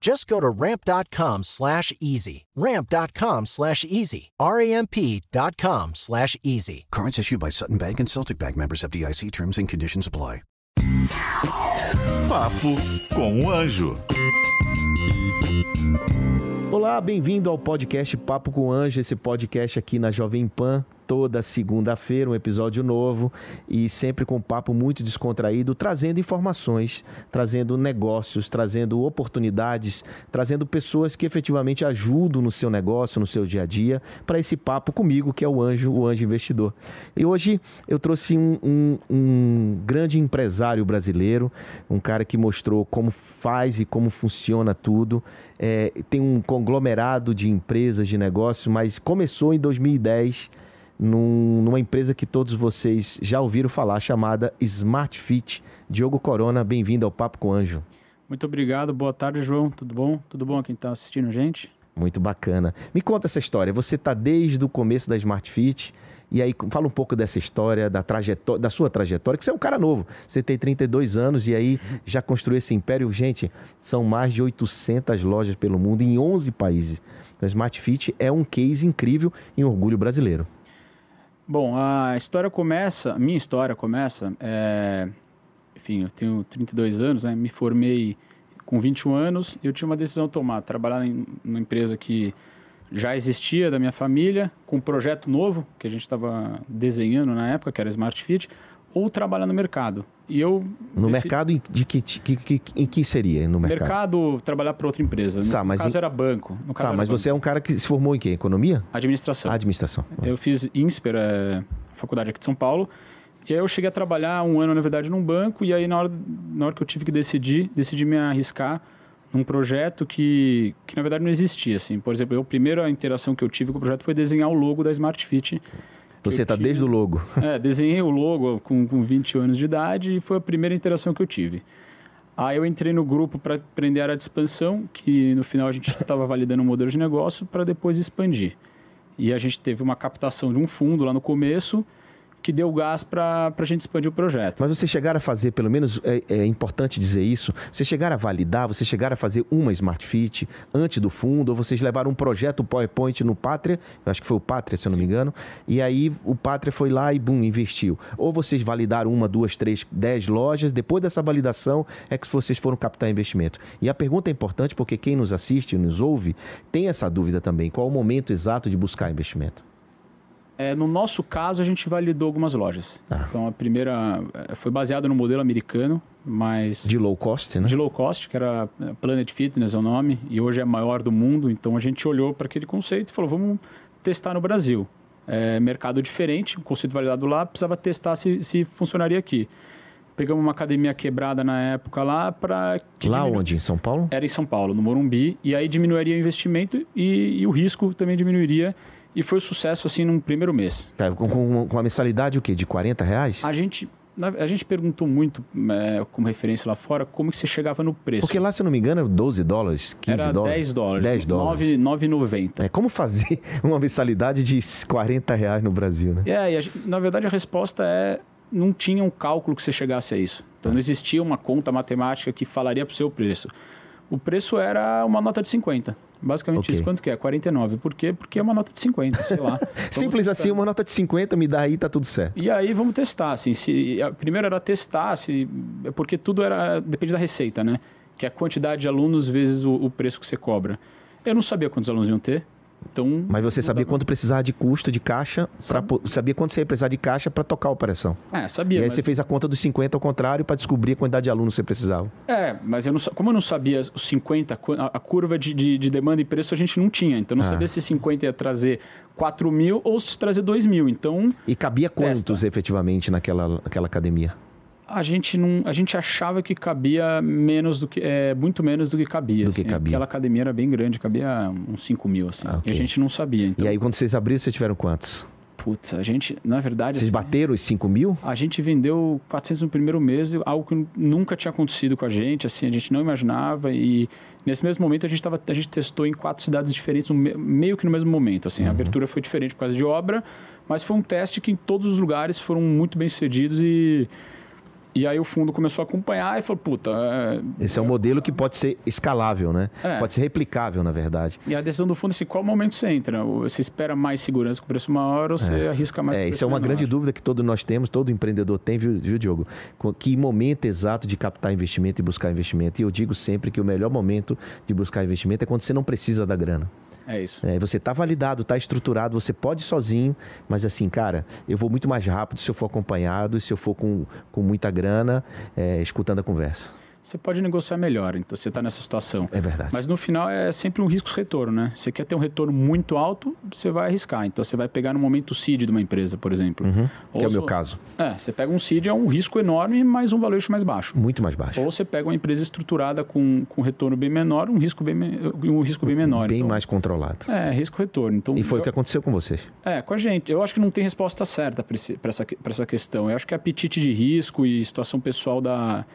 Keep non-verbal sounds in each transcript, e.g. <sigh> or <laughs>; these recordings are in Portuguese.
Just go to ramp.com slash easy. Ramp.com slash easy. R-A-M-P.com slash easy. Cards issued by Sutton Bank and Celtic Bank members of DIC terms and conditions apply. Papo com o Anjo. Olá, bem-vindo ao podcast Papo com o Anjo, esse podcast aqui na Jovem Pan, toda segunda-feira, um episódio novo e sempre com um papo muito descontraído, trazendo informações, trazendo negócios, trazendo oportunidades, trazendo pessoas que efetivamente ajudam no seu negócio, no seu dia a dia, para esse papo comigo, que é o Anjo, o Anjo Investidor. E hoje eu trouxe um, um, um grande empresário brasileiro, um cara que mostrou como faz e como funciona tudo. É, tem um conglomerado de empresas, de negócios, mas começou em 2010 num, numa empresa que todos vocês já ouviram falar, chamada Smart Fit. Diogo Corona, bem-vindo ao Papo com Anjo. Muito obrigado, boa tarde, João. Tudo bom? Tudo bom quem está assistindo gente? Muito bacana. Me conta essa história. Você está desde o começo da Smart Fit. E aí, fala um pouco dessa história, da, trajetória, da sua trajetória, que você é um cara novo. Você tem 32 anos e aí já construiu esse império. Gente, são mais de 800 lojas pelo mundo em 11 países. Então, Smart Fit é um case incrível em orgulho brasileiro. Bom, a história começa, a minha história começa, é, enfim, eu tenho 32 anos, né, me formei com 21 anos eu tinha uma decisão a tomar, trabalhar em uma empresa que já existia da minha família, com um projeto novo que a gente estava desenhando na época, que era Smart Fit, ou trabalhar no mercado. E eu no decidi... mercado de que, que, que, em que seria no mercado? Mercado trabalhar para outra empresa. Tá, no mas caso em... era banco. No caso tá, mas banco. você é um cara que se formou em quê? Economia? Administração. Administração. Eu fiz INSPER, é, faculdade aqui de São Paulo. E aí eu cheguei a trabalhar um ano, na verdade, num banco. E aí na hora, na hora que eu tive que decidir, decidi me arriscar num projeto que, que na verdade não existia. Assim. Por exemplo, eu, a primeira interação que eu tive com o projeto foi desenhar o logo da Smart Fit. Você está desde o logo. <laughs> É, desenhei o logo com, com 20 anos de idade e foi a primeira interação que eu tive. Aí eu entrei no grupo para aprender a área de expansão, que no final a gente <laughs> estava validando um modelo de negócio para depois expandir. E a gente teve uma captação de um fundo lá no começo, que deu gás para a gente expandir o projeto. Mas você chegar a fazer, pelo menos é, é, importante dizer isso, você chegar a validar, você chegar a fazer uma Smart Fit antes do fundo, ou vocês levaram um projeto PowerPoint no Pátria, eu acho que foi o Pátria, se eu não Sim. me engano, e aí o Pátria foi lá e, bum, investiu. Ou vocês validaram uma, duas, três, dez lojas, depois dessa validação é que vocês foram captar investimento. E a pergunta é importante porque quem nos assiste, nos ouve, tem essa dúvida também, qual o momento exato de buscar investimento? É, no nosso caso, a gente validou algumas lojas. Ah. Então, a primeira é, foi baseada no modelo americano, mas... De low cost, né? De low cost, que era é, Planet Fitness é o nome, e hoje é maior do mundo. Então, a gente olhou para aquele conceito e falou, vamos testar no Brasil. É, mercado diferente, um conceito validado lá, precisava testar se, se funcionaria aqui. Pegamos uma academia quebrada na época lá para... Lá diminu... onde? Em São Paulo? Era em São Paulo, no Morumbi. E aí diminuiria o investimento e, e o risco também diminuiria e foi um sucesso assim num primeiro mês. Tá, com, com, com a mensalidade o quê? De 40 reais? A gente a gente perguntou muito, é, como referência lá fora, como que você chegava no preço. Porque lá, se eu não me engano, era 12 dólares, 15 era dólares. 10 dólares. 10 dólares. 9,90. É, como fazer <laughs> uma mensalidade de 40 reais no Brasil, né? É, a, na verdade a resposta é, não tinha um cálculo que você chegasse a isso. Então não existia uma conta matemática que falaria para o seu preço. O preço era uma nota de 50. Basicamente okay. isso. Quanto que é? 49. Por quê? Porque é uma nota de 50, sei lá. <laughs> Simples assim, uma nota de 50, me dá aí, tá tudo certo. E aí vamos testar, assim, se, a, primeiro era testar, se, porque tudo era, depende da receita, né? Que é a quantidade de alunos vezes o, o preço que você cobra. Eu não sabia quantos alunos iam ter, Então, Mas você sabia quanto precisava de custo de caixa, pra, sabia quanto você ia precisar de caixa para tocar a operação. É, sabia. e aí mas- você fez a conta dos 50 ao contrário para descobrir a quantidade de alunos que você precisava. É, mas eu não, como eu não sabia os 50, cu- a, curva de, de, de demanda e preço a gente não tinha. Então eu não Ah. sabia se 50 ia trazer 4 mil ou se trazer 2 mil. Então E cabia quantos efetivamente naquela, naquela academia? A gente não, a gente achava que cabia menos do que, é, muito menos do que cabia. Do que assim. cabia. Aquela academia era bem grande, cabia uns 5 mil, assim. Ah, ok. E a gente não sabia. Então, E aí quando vocês abriram, vocês tiveram quantos? putz, a gente, na verdade, Vocês assim, bateram os 5 mil? A gente vendeu 400 no primeiro mês, algo que nunca tinha acontecido com a gente, assim, a gente não imaginava e nesse mesmo momento a gente, tava, a gente testou em quatro cidades diferentes, meio que no mesmo momento, assim, a abertura foi diferente por causa de obra, mas foi um teste que em todos os lugares foram muito bem sucedidos e, e aí o fundo começou a acompanhar e falou, puta... é- Esse é um modelo que pode ser escalável, né? É. Pode ser replicável, na verdade. E a decisão do fundo é assim, qual momento você entra? Você espera mais segurança com preço maior ou você arrisca mais É, isso é uma menor? grande dúvida que todos nós temos, todo empreendedor tem, viu, viu, Diogo? Que momento exato de captar investimento e buscar investimento? E eu digo sempre que o melhor momento de buscar investimento é quando você não precisa da grana. É isso. É, você está validado, está estruturado, você pode ir sozinho, mas assim, cara, eu vou muito mais rápido se eu for acompanhado, se eu for com, com muita grana, é, escutando a conversa. Você pode negociar melhor, então você está nessa situação. É verdade. Mas no final é sempre um risco-retorno, né? Você quer ter um retorno muito alto, você vai arriscar. Então você vai pegar no momento seed de uma empresa, por exemplo. Uhum, que é o meu caso. É, você pega um seed, é um risco enorme, mas um valuation mais baixo. Muito mais baixo. Ou você pega uma empresa estruturada com, com retorno bem menor, um risco bem, um risco bem menor. Bem Então, mais controlado. É, risco-retorno. Então, E foi o eu- que aconteceu com vocês. é, com a gente. Eu acho que não tem resposta certa para essa, pra essa questão. Eu acho que é apetite de risco e situação pessoal da,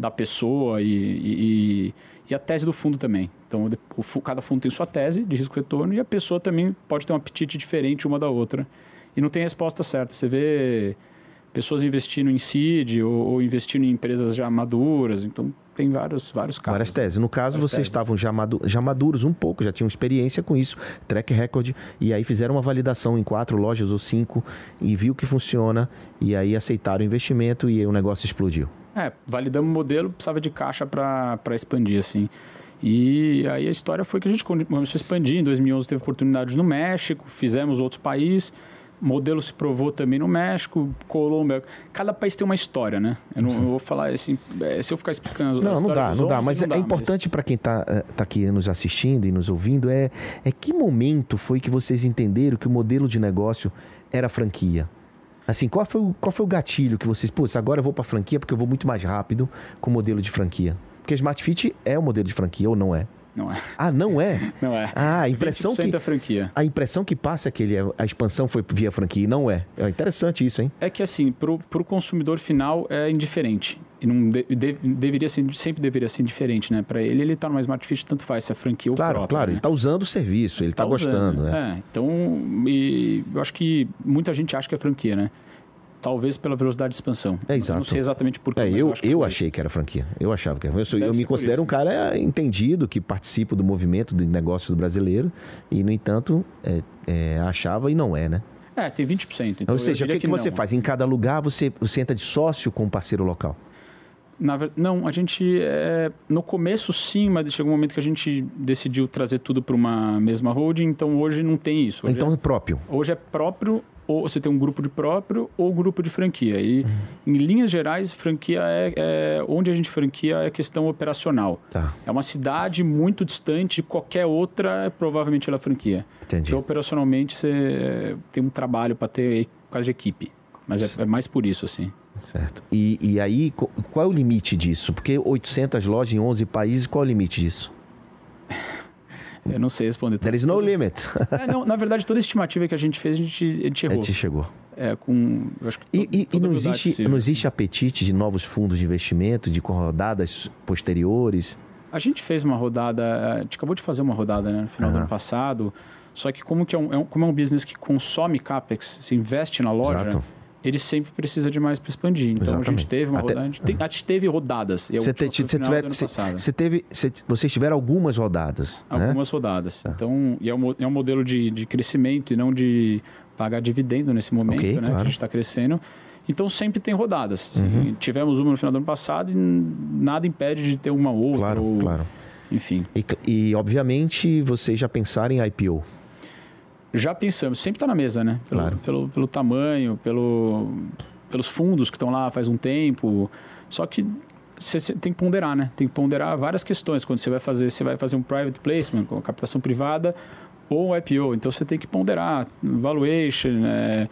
da pessoa e, e- e- a tese do fundo também. Então, o cada fundo tem sua tese de risco-retorno e a pessoa também pode ter um apetite diferente uma da outra. E não tem resposta certa. Você vê pessoas investindo em seed ou, ou investindo em empresas já maduras. Então, tem vários, vários casos. Várias teses. No caso, Várias vocês teses. estavam já, madu- já maduros um pouco, já tinham experiência com isso, track record, e aí fizeram uma validação em quatro lojas ou cinco e viu que funciona, e aí aceitaram o investimento e aí o negócio explodiu. É, validamos o modelo, precisava de caixa para expandir, assim. E aí a história foi que a gente começou a expandir. Em 2011 teve oportunidades no México, fizemos outros países. O modelo se provou também no México, Colômbia. Cada país tem uma história, né? Eu não eu vou falar assim, se eu ficar explicando as Não, não dá, não dá. 11, Mas é importante para quem está tá aqui nos assistindo e nos ouvindo é, é que momento foi que vocês entenderam que o modelo de negócio era franquia? Assim, qual foi o, qual foi o gatilho que vocês, putz, agora eu vou para franquia porque eu vou muito mais rápido com o modelo de franquia? Porque Smart Fit é o modelo de franquia ou não é? Não é, Ah, não é? não é. Ah, a impressão 20% que da franquia. a impressão que passa é que ele é- a expansão foi via franquia e não é. É interessante isso, hein? É que assim, pro, pro consumidor final é indiferente. E não de- de- deveria ser, sempre deveria ser indiferente, né? Para ele, ele tá numa Smart Fit, tanto faz se é franquia ou Claro, própria, claro. né? Ele está usando o serviço, ele está Tá usando, gostando. né? É, então, e eu acho que muita gente acha que é franquia, né? Talvez pela velocidade de expansão. É, exato. Eu não sei exatamente por quê. É, eu, que eu foi achei que era franquia. Eu achava que era. Eu, sou- eu me considero um cara entendido, que participo do movimento de negócios brasileiro, e, no entanto, é, é, achava e não é, né? É, tem 20%. Então Ou seja, eu o que, diria que você não. faz? Em cada lugar você, você entra de sócio com um parceiro local. Na Não, a gente. é, no começo, sim, mas chegou um momento que a gente decidiu trazer tudo para uma mesma holding, então hoje não tem isso. Hoje então é próprio. Hoje é próprio, ou você tem um grupo de próprio ou grupo de franquia. E, Uhum. em linhas gerais, franquia é, é- Onde a gente franquia é questão operacional. Tá, É uma cidade muito distante de qualquer outra, provavelmente ela é franquia. entendi. Porque operacionalmente você tem um trabalho para ter por causa de equipe. Mas é, é mais por isso, assim. Certo. E, e aí, qual é o limite disso? Porque 800 lojas em 11 países, qual é o limite disso? Eu não sei responder. There is no limit. <laughs> É, não, na verdade, toda estimativa que a gente fez, a gente, a gente A errou. gente chegou. É, com, E, e- e não, existe, possível. não existe apetite de novos fundos de investimento, de rodadas posteriores? A gente fez uma rodada, a gente acabou de fazer uma rodada né, no final do Aham. ano passado, só que como, que é um, é um- como é um business que consome CAPEX, se investe na loja, Exato. Ele sempre precisa de mais para expandir. Então a Exatamente. gente teve uma Até- rodada, a gente, a teve rodadas. A Você, te- final tiver, passado. você teve, você- vocês tiveram algumas rodadas, né? Algumas rodadas. Então, e é um, é um modelo de, de crescimento e não de pagar dividendo nesse momento, Ok, né? Que claro. Uhum. a gente está crescendo. Então sempre tem rodadas. Sim, Tivemos uma no final do ano passado e nada impede de ter uma outra. Claro, ou- claro. Enfim. E, e, obviamente vocês já pensaram em IPO. Já pensamos, sempre está na mesa, né? Pelo, Claro. pelo, pelo tamanho, pelo, pelos fundos que estão lá faz um tempo. Só que você tem que ponderar, né? Tem que ponderar várias questões. Quando você vai fazer, você vai fazer um private placement, com captação privada ou um IPO. Então você tem que ponderar valuation, é,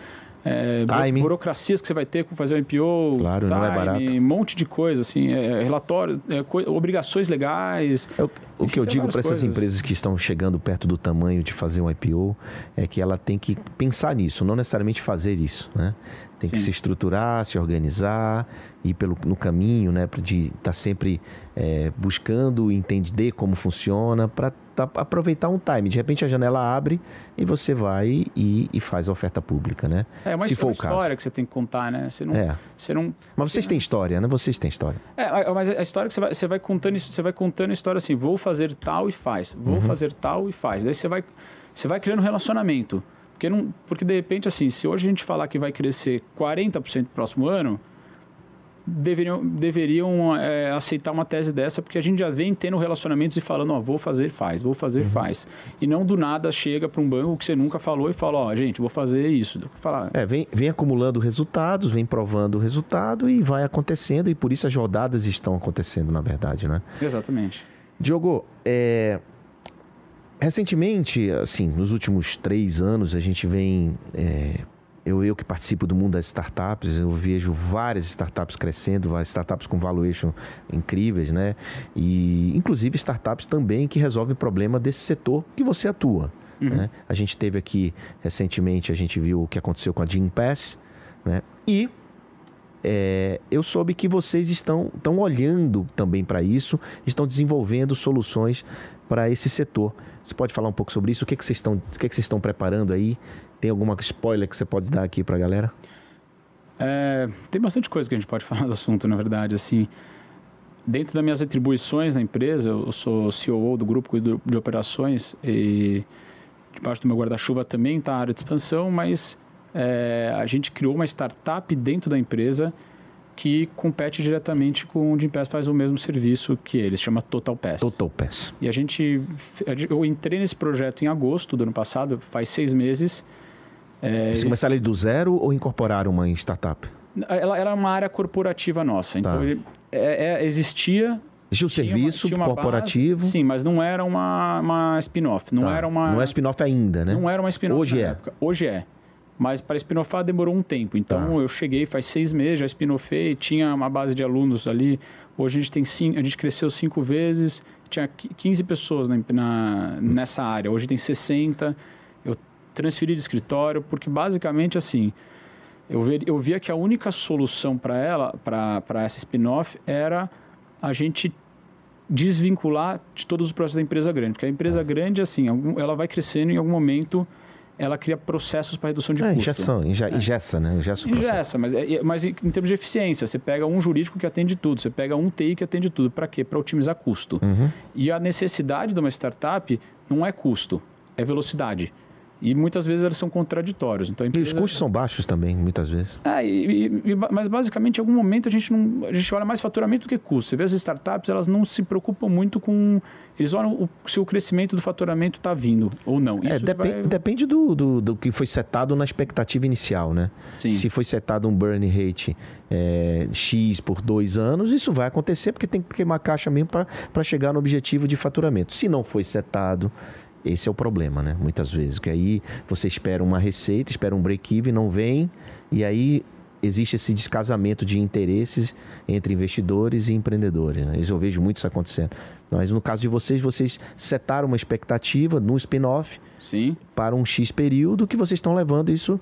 é, Timing. burocracias que você vai ter com fazer um IPO, Claro, não é barato. um monte de coisa, assim, é, relatório, é, coi- obrigações legais. É o, o que eu digo para essas empresas que estão chegando perto do tamanho de fazer um IPO é que ela tem que pensar nisso, não necessariamente fazer isso, né? Tem que Sim. se estruturar, se organizar, ir pelo, no caminho, né? De estar sempre é, buscando entender como funciona, para aproveitar um time. De repente a janela abre e você vai e, e faz a oferta pública, né? É uma, se his- for uma o caso. história que você tem que contar, né? Você não, É. você não Mas vocês têm história, né? Vocês têm história. É, mas a história que você vai, você vai contando isso, você vai contando a história assim, vou fazer tal e faz, vou Uhum. fazer tal e faz. Daí você vai, você vai criando um relacionamento. Porque, não, porque de repente, assim, se hoje a gente falar que vai crescer 40% no próximo ano, deveriam, deveriam é, aceitar uma tese dessa, porque a gente já vem tendo relacionamentos e falando, ó, vou fazer, faz, vou fazer, Uhum. faz. E não do nada chega para um banco que você nunca falou e fala, ó, gente, vou fazer isso. Falar, É, vem, vem acumulando resultados, vem provando o resultado e vai acontecendo, e por isso as rodadas estão acontecendo, na verdade, né? Exatamente. Diogo, é, recentemente, assim, nos últimos três anos, a gente vem. é, eu, eu que participo do mundo das startups, eu vejo várias startups crescendo, várias startups com valuation incríveis, né? E inclusive startups também que resolvem problema desse setor que você atua. né? A gente teve aqui recentemente, a gente viu o que aconteceu com a Gene Pass, né? E é, eu soube que vocês estão, estão olhando também para isso, estão desenvolvendo soluções para esse setor. Você pode falar um pouco sobre isso? O que, que, vocês, estão, o que, que vocês estão preparando aí? Tem alguma spoiler que você pode dar aqui para a galera? É, tem bastante coisa que a gente pode <laughs> falar do assunto, na verdade. Assim, dentro das minhas atribuições na empresa, eu sou COO do grupo de operações e debaixo do meu guarda-chuva também está a área de expansão, mas é, a gente criou uma startup dentro da empresa que compete diretamente com o Gimpass, faz o mesmo serviço que eles, chama Total Pass. Total Pass. E a gente, eu entrei nesse projeto em agosto do ano passado, faz seis meses. É, Vocês começaram ele do zero ou incorporaram uma startup? ela era uma área corporativa nossa. Então, Tá. ele, é, é, existia... Existe o uma- serviço uma base, corporativo. sim, mas não era uma, uma spin-off. Não Tá. era uma... Não é spin-off ainda, né? Não era uma spin-off Hoje na é. época. Hoje é. Mas para spin-offar demorou um tempo. Então Tá. eu cheguei faz seis meses, já spin-offei, tinha uma base de alunos ali. Hoje a gente tem cinco, a gente cresceu cinco vezes, tinha qui- 15 pessoas na, na- nessa área. Hoje tem 60. Eu transferi de escritório porque basicamente assim, eu, ver, eu via que a única solução para ela, para essa spin-off, era a gente desvincular de todos os processos da empresa grande. Porque a empresa grande, assim, algum- ela vai crescendo em algum momento ela cria processos para redução de É, custo. injeção, inje, ingessa, né? Ingessa o processo. Ingessa, mas, é- é- mas em em termos de eficiência, você pega um jurídico que atende tudo, você pega um TI que atende tudo. Para quê? Para otimizar custo. Uhum. E a necessidade de uma startup não é custo, é velocidade. E muitas vezes eles são contraditórios. Então, a E os empresa- custos são baixos também, muitas vezes. é, e- e- mas basicamente em algum momento a gente não a gente olha mais faturamento do que custo. Você vê as startups, elas não se preocupam muito com eles olham o, se o crescimento do faturamento está vindo ou não. É, Isso depen- vai- depende do, do, do que foi setado na expectativa inicial, né? Sim. Se foi setado um burn rate é, X por dois anos, isso vai acontecer porque tem que queimar caixa mesmo para chegar no objetivo de faturamento. Se não foi setado, esse é o problema, né? Muitas vezes. Que aí você espera uma receita, espera um break-even, não vem, e aí existe esse descasamento de interesses entre investidores e empreendedores. Né? Eu vejo muito isso acontecendo. Mas no caso de vocês, vocês setaram uma expectativa no spin-off para um X período que vocês estão levando isso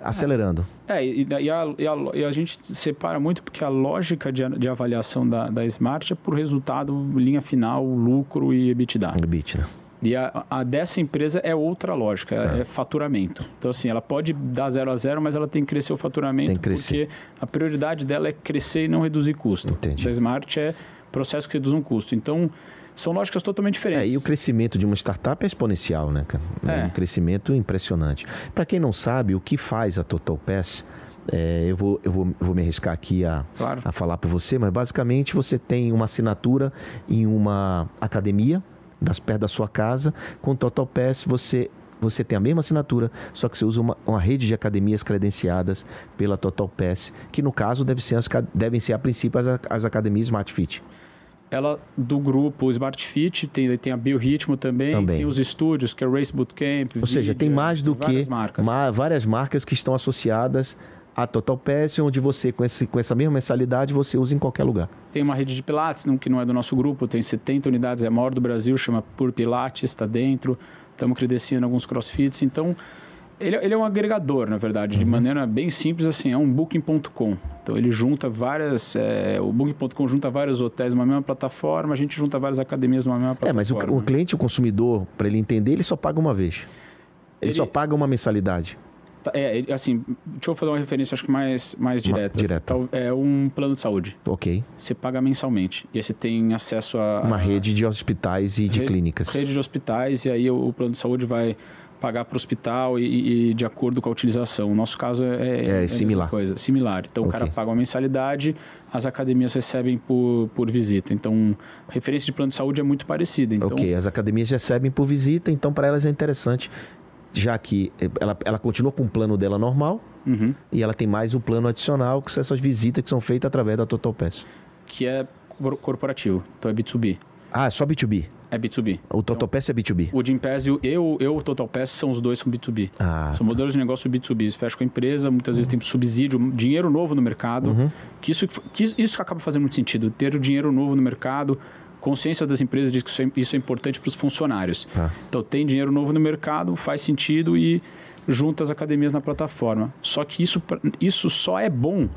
acelerando. É, e, e a, e a- e a gente separa muito porque a lógica de, de avaliação da, da Smart é por resultado, linha final, lucro e EBITDA. EBITDA. E a, a dessa empresa é outra lógica, é. faturamento. Então, assim, ela pode dar zero a zero, mas ela tem que crescer o faturamento Tem que crescer. porque a prioridade dela é crescer e não reduzir custo. Entendi. Da Smart é processo que reduz um custo. Então, são lógicas totalmente É, diferentes. e o crescimento de uma startup é exponencial, né, cara? É, É. um crescimento impressionante. Para quem não sabe, o que faz a Total Pass, é, eu, vou, eu, vou, vou me arriscar aqui a, Claro. a falar para você, mas basicamente você tem uma assinatura em uma academia, das, perto da sua casa. Com Total Pass, você você tem a mesma assinatura, só que você usa uma, uma rede de academias credenciadas pela Total Pass, que no caso deve ser as, devem ser a princípio as, as academias Smart Fit ela do grupo Smart Fit, tem, tem a Biorritmo também, também, tem os estúdios, que é Race Bootcamp. Ou seja, tem mais do que marcas. Ma, várias marcas que estão associadas a Total Pass, onde você, com, esse, com essa mesma mensalidade, você usa em qualquer lugar. Tem uma rede de Pilates, que não é do nosso grupo, tem 70 unidades, é a maior do Brasil, chama Pur Pilates, está dentro. Estamos credenciando alguns crossfits, então ele, ele, é um agregador, na verdade, de uhum. maneira bem simples, assim, é um booking.com. Então ele junta várias, é, o booking.com junta vários hotéis numa mesma plataforma, a gente junta várias academias numa mesma plataforma. É, mas o, o cliente, o consumidor, para ele entender, ele só paga uma vez. Ele, ele só paga uma mensalidade. Tá, é, assim, deixa eu fazer uma referência, acho que mais, mais direta. direta. É um plano de saúde. Ok. Você paga mensalmente. E aí você tem acesso a... Uma rede de hospitais e de rede, clínicas. Rede de hospitais, e aí o, o plano de saúde vai pagar para o hospital e, e, de acordo com a utilização. O nosso caso é, é, é similar. coisa, similar. Então okay. o cara paga uma mensalidade, as academias recebem por, por visita. Então, a referência de plano de saúde é muito parecida. Então... Ok, as academias recebem por visita, então para elas é interessante, já que ela, ela continua com o plano dela normal uhum. e ela tem mais um plano adicional, que são essas visitas que são feitas através da Total Pass. Que é corporativo, então é B2B. Ah, é só B2B? É B2B. O Total Pass é B2B? O Jim Pass e o, eu, eu, o Total Pass são os dois são B2B. Ah, são modelos de negócio B2B. Você fecha com a empresa, muitas vezes tem subsídio, dinheiro novo no mercado. Uhum. Que isso, que isso acaba fazendo muito sentido. Ter o dinheiro novo no mercado, consciência das empresas diz que isso é, isso é importante para os funcionários. Ah. Então, tem dinheiro novo no mercado, faz sentido e junta as academias na plataforma. Só que isso, isso só é bom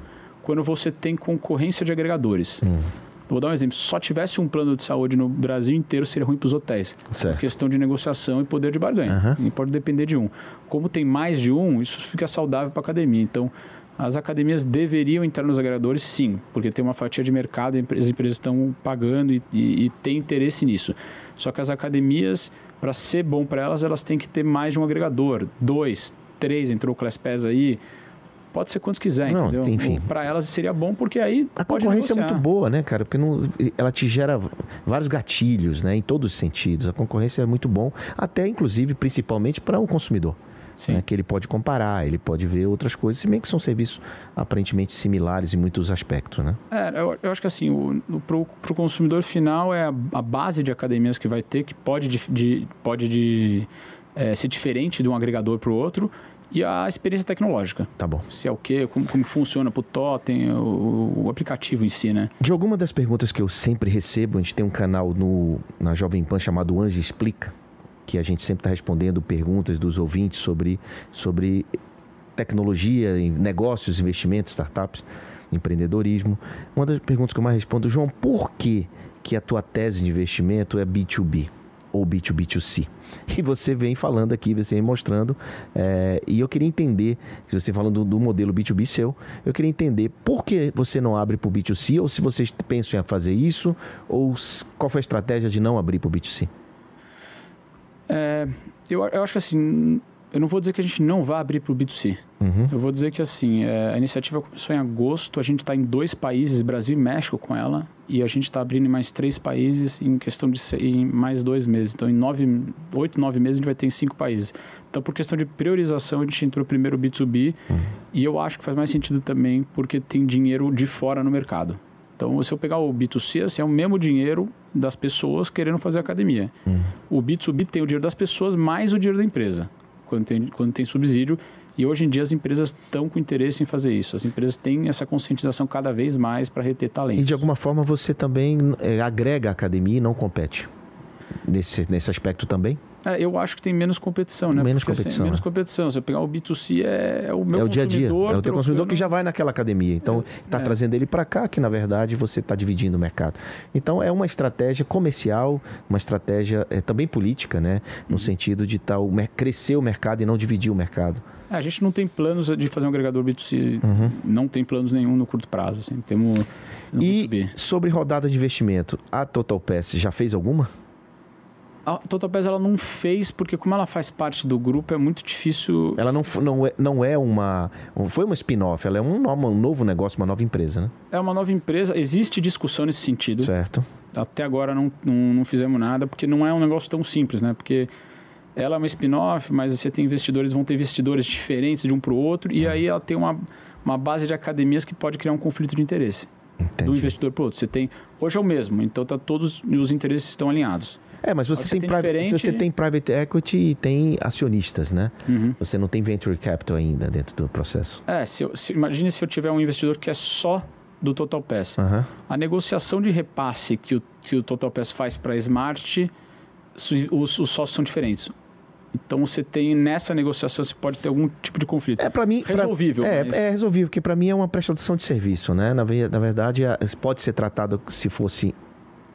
quando você tem concorrência de agregadores. Hum. Vou dar um exemplo. Se só tivesse um plano de saúde no Brasil inteiro, seria ruim para os hotéis. Certo. questão de negociação e poder de barganha. Uhum. E pode depender de um. Como tem mais de um, isso fica saudável para a academia. Então, as academias deveriam entrar nos agregadores, sim, porque tem uma fatia de mercado, as empresas estão pagando e, e, e tem interesse nisso. Só que as academias, para ser bom para elas, elas têm que ter mais de um agregador. Dois, três, entrou o ClassPass aí, pode ser quantos quiser, não, entendeu? Enfim. Para elas seria bom porque aí a concorrência negociar. é muito boa, né, cara? Porque não, ela te gera vários gatilhos, né, em todos os sentidos. A concorrência é muito bom, até inclusive principalmente para o consumidor. Né, que ele pode comparar, ele pode ver outras coisas, se bem que são serviços aparentemente similares em muitos aspectos, né? É, eu, eu acho que assim, para o consumidor final é a, a, base de academias que vai ter, que pode, de, de pode de, é, ser diferente de um agregador para o outro, e a experiência tecnológica. Tá bom. Se é o quê, como, como funciona para o totem, o, aplicativo em si, né? De alguma das perguntas que eu sempre recebo, a gente tem um canal no, na Jovem Pan chamado Anjo Explica, que a gente sempre está respondendo perguntas dos ouvintes sobre, sobre tecnologia, negócios, investimentos, startups, empreendedorismo. Uma das perguntas que eu mais respondo, João, por que, que a tua tese de investimento é B2B ou B2B2C? E você vem falando aqui, você vem mostrando. É, e eu queria entender, você falando do, do, modelo B2B seu, eu queria entender por que você não abre para o B2C, ou se vocês pensam em fazer isso, ou qual foi a estratégia de não abrir para o B2C? É, eu, eu acho que assim, eu não vou dizer que a gente não vai abrir para o B2C. Uhum. Eu vou dizer que assim, é, a iniciativa começou em agosto, a gente está em dois países, Brasil e México com ela, e a gente está abrindo em mais três países em questão de em mais dois meses. Então, em nove, oito, nove meses a gente vai ter em cinco países. Então, por questão de priorização, a gente entrou primeiro B2B, uhum. e eu acho que faz mais sentido também porque tem dinheiro de fora no mercado. Então, se eu pegar o B2C, assim, é o mesmo dinheiro das pessoas querendo fazer academia. Uhum. O B2B tem o dinheiro das pessoas mais o dinheiro da empresa quando tem, quando tem subsídio. E hoje em dia as empresas estão com interesse em fazer isso. As empresas têm essa conscientização cada vez mais para reter talento. E de alguma forma você também é, agrega a academia e não compete nesse, nesse aspecto também? É, eu acho que tem menos competição, né? Menos Porque, assim, competição. Assim, menos né? competição. Eu pegar o B2C, é, é o meu É o dia a dia. É o teu consumidor que já vai naquela academia. Então, está é. trazendo ele para cá, que na verdade você está dividindo o mercado. Então, é uma estratégia comercial, uma estratégia é, também política, né? No uhum. sentido de tal, crescer o mercado e não dividir o mercado. É, a gente não tem planos de fazer um agregador B2C. Uhum. Não tem planos nenhum no curto prazo. Assim. Temos, e B2B. sobre rodada de investimento, a Total Pass já fez alguma? A Total Pass ela não fez porque como ela faz parte do grupo é muito difícil. Ela não, não, é, não é uma foi uma spin-off, ela é um, um novo negócio, uma nova empresa, né? É uma nova empresa. Existe discussão nesse sentido. Certo. Até agora não, não, não fizemos nada porque não é um negócio tão simples, né? Porque ela é uma spin-off, mas você tem investidores, vão ter investidores diferentes de um para o outro, e aí ela tem uma, uma base de academias que pode criar um conflito de interesse Entendi. do investidor para o outro. Você tem, hoje é o mesmo, então tá todos os interesses estão alinhados. É, mas você tem, ser private, diferente. você tem private equity e tem acionistas, né? Uhum. Você não tem venture capital ainda dentro do processo. É, se eu, se, imagine se eu tiver um investidor que é só do Total Pass. Aham. A negociação de repasse que o, que o Total Pass faz para a Smart, os, os sócios são diferentes. Então você tem nessa negociação, você pode ter algum tipo de conflito. É para mim pra- Resolvível, é, mas- é resolvível, porque para mim é uma prestação de serviço, né? Na, na verdade, a- pode ser tratado se fosse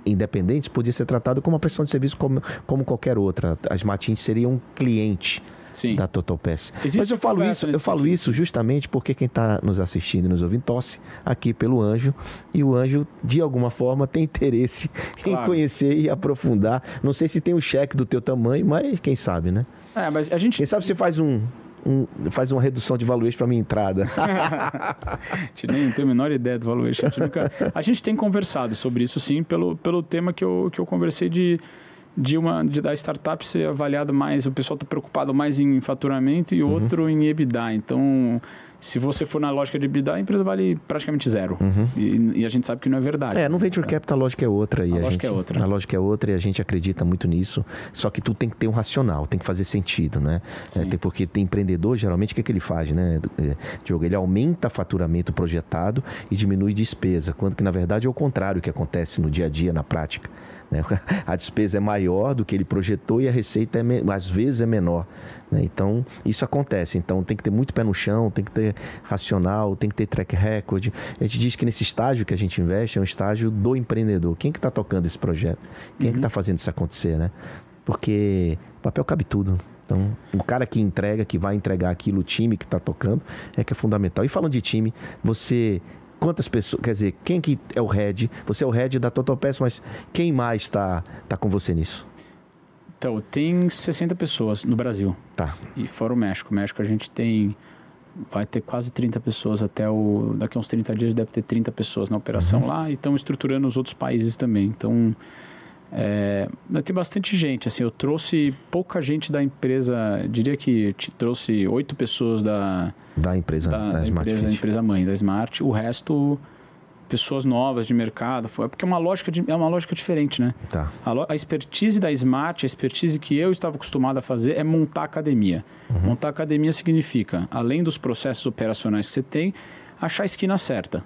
independente, podia ser tratado como uma prestação de serviço como, como qualquer outra. As Matins seriam um cliente Sim. da Total Pass. Existe Mas eu falo isso, eu falo sentido. isso justamente porque quem está nos assistindo e nos ouvindo torce aqui pelo anjo e o anjo de alguma forma tem interesse em Claro. conhecer e aprofundar. Não sei se tem o cheque do teu tamanho, mas quem sabe, né? É, mas a gente. Quem sabe você faz um, um- faz uma redução de valuation para minha entrada. <laughs> A gente nem tem a menor ideia do valuation. A gente, nunca- a gente tem conversado sobre isso sim, pelo, pelo tema que eu, que eu conversei de, de, uma, de da startup ser avaliada mais, o pessoal está preocupado mais em faturamento e outro em EBITDA. Então, se você for na lógica de EBITDA, a empresa vale praticamente zero. E, e a gente sabe que não é verdade. É, no Venture Capital a lógica é outra. E A a, lógica gente, é outra. A lógica é outra e a gente acredita muito nisso. Só que tu tem que ter um racional, tem que fazer sentido, né? Sim. É, porque tem empreendedor, geralmente, o que, que ele faz, né, é, Diogo? Ele aumenta faturamento projetado e diminui despesa, quando que, na verdade, é o contrário que acontece no dia a dia, na prática. né? <laughs> A despesa é maior do que ele projetou e a receita, é, às vezes, é menor. Né? Então, isso acontece. Então, tem que ter muito pé no chão, tem que ter racional, tem que ter track record. A gente diz que nesse estágio que a gente investe é um estágio do empreendedor. Quem é que está tocando esse projeto? Quem é que está fazendo isso acontecer, né? Porque papel cabe tudo. Então, o cara que entrega, que vai entregar aquilo, o time que está tocando, é que é fundamental. E falando de time, você... Quantas pessoas... Quer dizer, quem que é o head? Você é o head da Total Pass, mas quem mais está tá com você nisso? Então, tem 60 pessoas no Brasil. Tá. E fora o México. O México a gente tem. Vai ter quase 30 pessoas até o. Daqui a uns 30 dias deve ter 30 pessoas na operação lá e estão estruturando os outros países também. Então. É, tem bastante gente, assim, eu trouxe pouca gente da empresa, diria que te trouxe oito pessoas da, Da empresa, da, da, da empresa, empresa mãe, da Smart, o resto pessoas novas de mercado, foi porque é uma lógica de, é uma lógica diferente, né? Tá. A, lo- a expertise da Smart, a expertise que eu estava acostumado a fazer é montar academia. Uhum. Montar academia significa, além dos processos operacionais que você tem, achar a esquina certa.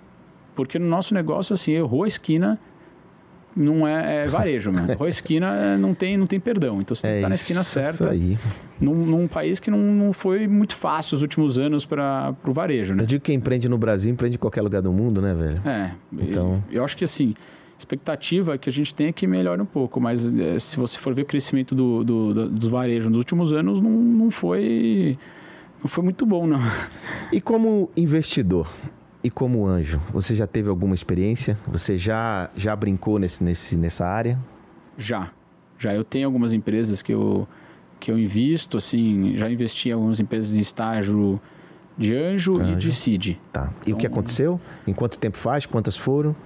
Porque no nosso negócio, assim, errou a esquina, não é, é varejo, mesmo. Errou a esquina, é, não tem, não tem perdão. Então você tem que É estar na esquina certa, aí. num, num país que não, não foi muito fácil os últimos anos para o varejo, né? Eu digo que quem empreende no Brasil, empreende em qualquer lugar do mundo, né, velho? É, Então- e- eu acho que assim, expectativa é que a gente tenha que melhore um pouco, mas eh, se você for ver o crescimento do, do, do, dos varejos nos últimos anos, não, não foi não foi muito bom, não. E como investidor e como anjo, você já teve alguma experiência? Você já, já brincou nesse, nesse, nessa área? Já, já eu tenho algumas empresas que eu que eu invisto, assim, já investi em algumas empresas em estágio de anjo, e Anjo. de seed. Tá. E o que Então- aconteceu? Em quanto tempo faz? Quantas foram?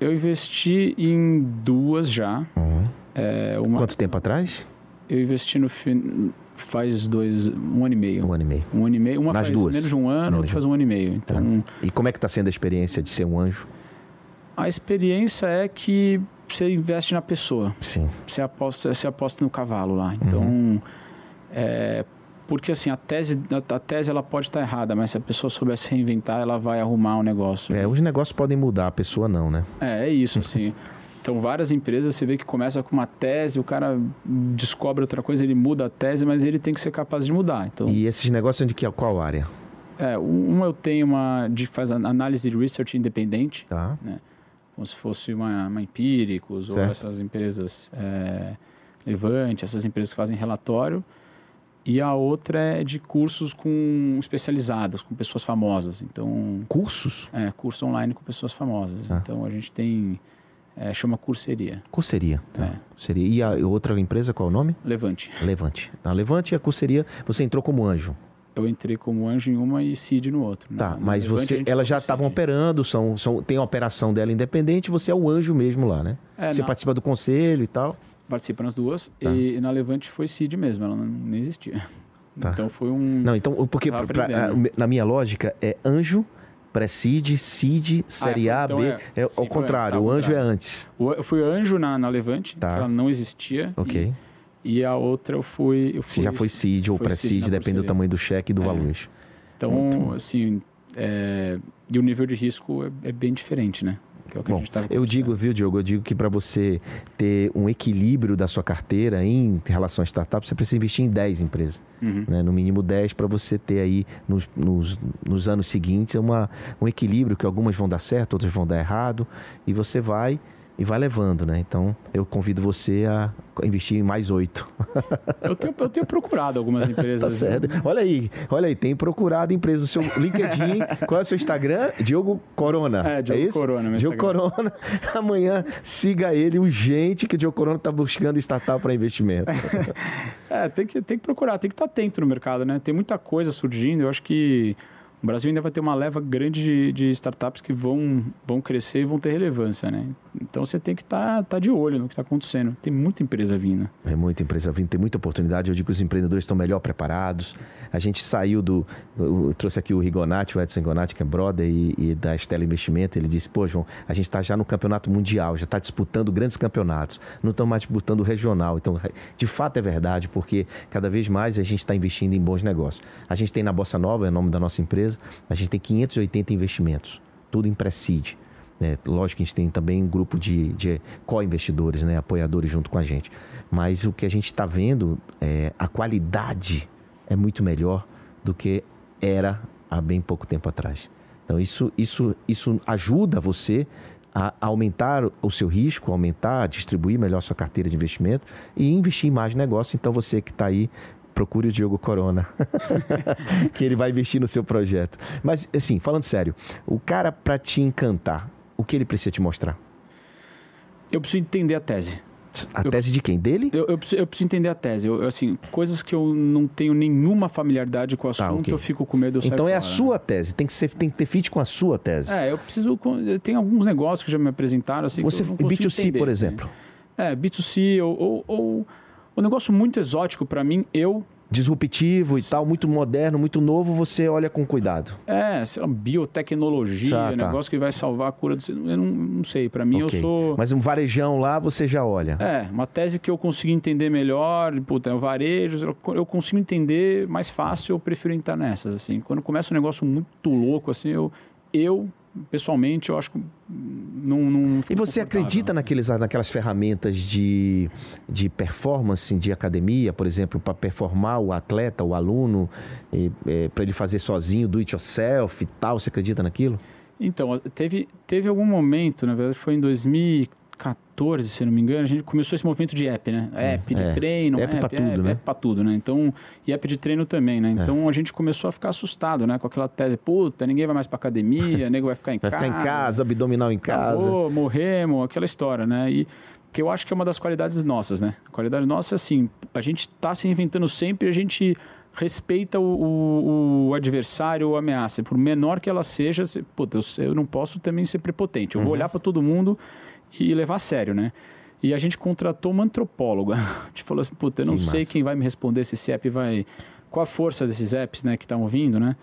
Eu investi em duas já. Uhum. É, uma, Quanto tempo atrás? Eu investi no fin... faz dois, um ano e meio. Um ano e meio. Um ano e meio. Uma Nas faz duas? menos de um ano, outra faz um ano e meio. Então, E como é que está sendo a experiência de ser um anjo? a experiência é que você investe na pessoa. Sim. Você aposta, você aposta no cavalo lá. Então, Uhum. é, porque assim, a tese, a, tese ela pode estar errada, mas se a pessoa souber se reinventar, ela vai arrumar um negócio. É, os negócios podem mudar, a pessoa não, né? É, é isso, assim. <laughs> Então, várias empresas, você vê que começa com uma tese, o cara descobre outra coisa, ele muda a tese, mas ele tem que ser capaz de mudar. Então, E esses negócios são de que, qual área? é, um eu tenho uma de faz an- análise de research independente, Tá. como se fosse uma, uma Empíricos ou essas empresas é, Levante, essas empresas que fazem relatório. E a outra é de cursos com especializados, com pessoas famosas. Então, Cursos? é, curso online com pessoas famosas. Ah. Então, a gente tem, é, chama curseria. Curseria. Tá. É. Curseria. E a outra empresa, qual é o nome? Levante. Levante. A Levante e a Curseria, você entrou como anjo. Eu entrei como anjo em uma e CID no outro. Tá, Na- na mas Levante, você, elas já estavam CID. operando, são, são, tem a operação dela independente, você é o anjo mesmo lá, né? É, você na- participa do conselho e tal. participa nas duas. Tá. E na Levante foi Seed mesmo, ela não, nem existia. Tá. Então foi um. Não, então, porque pra- na minha lógica é anjo, seed, série foi- A, então B. é. É, Sim, ao contrário, tá, o anjo é contrário. antes. Eu fui anjo na, na Levante, Tá. que ela não existia. Ok. E, e a outra eu fui. Eu Se fui já foi seed ou seed na depende do tamanho do cheque e do É. valor. Então, assim. é, e o nível de risco é, é bem diferente, né? Que é o que a Bom, gente tava eu digo, viu, Diogo, eu digo que para você ter um equilíbrio da sua carteira em relação a startups, você precisa investir em 10 empresas. Uhum. né? No mínimo 10 para você ter aí nos, nos, nos anos seguintes uma, um equilíbrio que algumas vão dar certo, outras vão dar errado e você vai e vai levando, né? Então eu convido você a investir em mais oito. <laughs> Eu, tenho, eu tenho procurado algumas Tá empresas. certo? Olha aí, olha aí, tem procurado empresa. O seu LinkedIn, <laughs> qual é o seu Instagram? Diogo Corona. É, Diogo isso? Corona, Diogo Instagram. Corona. <laughs> Amanhã siga ele urgente que o Diogo Corona está buscando startup para investimento. É, tem que, tem que procurar, tem que estar atento no mercado, né? Tem muita coisa surgindo. Eu acho que o Brasil ainda vai ter uma leva grande de, de startups que vão, vão crescer e vão ter relevância, né? Então você tem que estar tá de olho no que está acontecendo. Tem muita empresa vindo. É muita empresa vindo, tem muita oportunidade. Eu digo que os empreendedores estão melhor preparados. A gente saiu do. Eu trouxe aqui o Rigonati, o Edson Rigonati, que é brother e, e da Estela Investimento. Ele disse: pô, João, a gente está já no campeonato mundial, já está disputando grandes campeonatos, não estamos mais disputando regional. Então, de fato é verdade, porque cada vez mais a gente está investindo em bons negócios. A gente tem na Bossa Nova, é o nome da nossa empresa, a gente tem 580 investimentos, tudo em pré-seed. É, lógico que a gente tem também um grupo de, de co-investidores, né, apoiadores junto com a gente. Mas o que a gente está vendo, é, a qualidade é muito melhor do que era há bem pouco tempo atrás. Então isso, isso, isso ajuda você a aumentar o seu risco, aumentar, distribuir melhor sua carteira de investimento e investir em mais negócio. Então você que está aí, procure o Diogo Corona, <laughs> que ele vai investir no seu projeto. Mas assim, falando sério, o cara para te encantar, o que ele precisa te mostrar? Eu preciso entender a tese. A Eu- tese de quem? Dele? Eu, eu, preciso, eu preciso entender a tese. Eu, assim, coisas que eu não tenho nenhuma familiaridade com o assunto, Tá, ok. eu fico com medo. Então é a fora. sua tese, tem que, ser, tem que ter fit com a sua tese. É, eu preciso. tenho alguns negócios que já me apresentaram. Assim, Você, consigo B2C, entender, por né? exemplo, É, B2C ou, ou, ou um negócio muito exótico para mim, eu disruptivo e tal, muito moderno, muito novo, você olha com cuidado. é, sei lá, biotecnologia, Tá, tá. negócio que vai salvar a cura do eu não, não sei, para mim Ok. eu sou Mas um varejão lá, você já olha. é, uma tese que eu consigo entender melhor, puta, é o varejo, eu- eu consigo entender mais fácil, eu prefiro entrar nessas assim. Quando começa um negócio muito louco assim, eu eu pessoalmente eu acho que não, não E você acredita naqueles, naquelas ferramentas de, de performance de academia, por exemplo, para performar o atleta, o aluno, para ele fazer sozinho, do it yourself e tal? Você acredita naquilo? Então, teve, teve algum momento, na verdade foi em 2014, se não me engano, a gente começou esse movimento de app, né? App de é. treino, App pra tudo, app, né? app pra tudo, né? Então, e app de treino também, É. né? Então a gente começou a ficar assustado, né? Com aquela tese, puta, ninguém vai mais pra academia, <laughs> nego vai ficar em Vai casa. ficar em casa, abdominal em casa. Acabou, morremos, aquela história, né? E que eu acho que é uma das qualidades nossas, né? A qualidade nossa é assim, a gente tá se reinventando sempre, a gente respeita o, o- o adversário ou ameaça, por menor que ela seja, se- puta, eu, eu não posso também ser prepotente. Eu Uhum. vou olhar para todo mundo e levar a sério, né? E a gente contratou uma antropóloga. <laughs> A gente falou assim, puta, eu não Que sei massa. quem vai me responder se esse app vai... Qual a força desses apps, né, que estão vindo, né?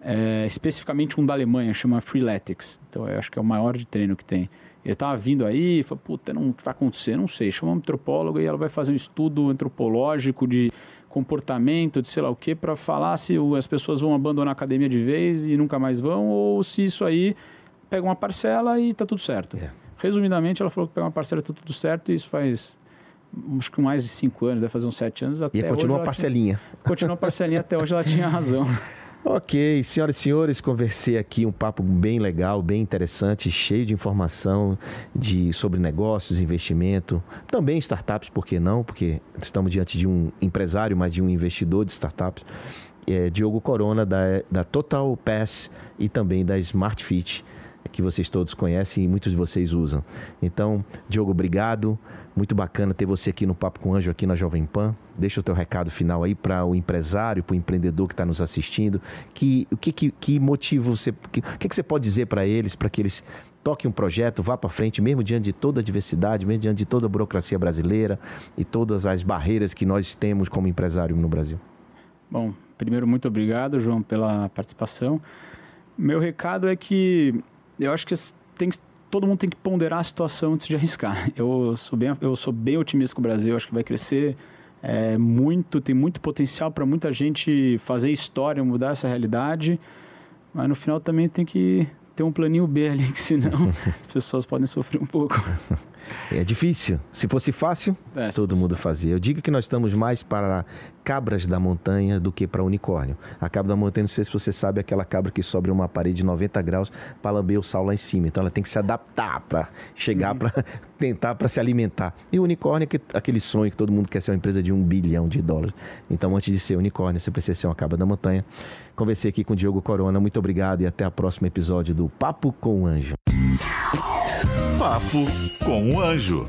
É, especificamente um da Alemanha, chama Freeletics. Então, eu acho que é o maior de treino que tem. Ele estava vindo aí, falou, puta, não vai acontecer, não sei. Chama uma antropóloga e ela vai fazer um estudo antropológico de comportamento, de sei lá o que, para falar se o- as pessoas vão abandonar a academia de vez e nunca mais vão, ou se isso aí pega uma parcela e tá tudo certo. É. Resumidamente, ela falou que pega uma parcela e tá tudo certo, e isso faz acho que mais de cinco anos, deve fazer uns sete anos. Até E hoje continua a parcelinha. Tinha, continua a parcelinha, até hoje ela tinha <laughs> razão. Ok, senhoras e senhores, conversei aqui um papo bem legal, bem interessante, cheio de informação de, sobre negócios, investimento, também startups, por que não? Porque estamos diante de um empresário, mas de um investidor de startups. É, Diogo Corona, da, da Total Pass e também da Smart Fit, que vocês todos conhecem e muitos de vocês usam. Então, Diogo, obrigado. Muito bacana ter você aqui no Papo com Anjo, aqui na Jovem Pan. Deixa o teu recado final aí para o empresário, para o empreendedor que está nos assistindo. Que, o que, que, que motivo você. que- O que, que você pode dizer para eles, para que eles toque um projeto, vá para frente, mesmo diante de toda a diversidade, mesmo diante de toda a burocracia brasileira e todas as barreiras que nós temos como empresário no Brasil. Bom, primeiro, muito obrigado, João, pela participação. Meu recado é que eu acho que tem que todo mundo tem que ponderar a situação antes de arriscar. <laughs> Eu sou bem, eu sou bem otimista com o Brasil, acho que vai crescer é, muito, tem muito potencial para muita gente fazer história, mudar essa realidade, mas no final também tem que ter um planinho B ali, <laughs> que senão <laughs> as pessoas podem sofrer um pouco. É difícil. Se fosse fácil, é, todo mundo fazia. Eu digo que nós estamos mais para cabras da montanha do que para unicórnio. A cabra da montanha, não sei se você sabe, é aquela cabra que sobe uma parede de 90 graus para lamber o sal lá em cima. Então ela tem que se adaptar para chegar, uhum. para <laughs> tentar para se alimentar. E o unicórnio é aquele sonho que todo mundo quer ser uma empresa de um bilhão de dólares. Então antes de ser unicórnio, você precisa ser uma cabra da montanha. Conversei aqui com o Diogo Corona. Muito obrigado e até o próximo episódio do Papo com o Anjo. Papo com o Anjo.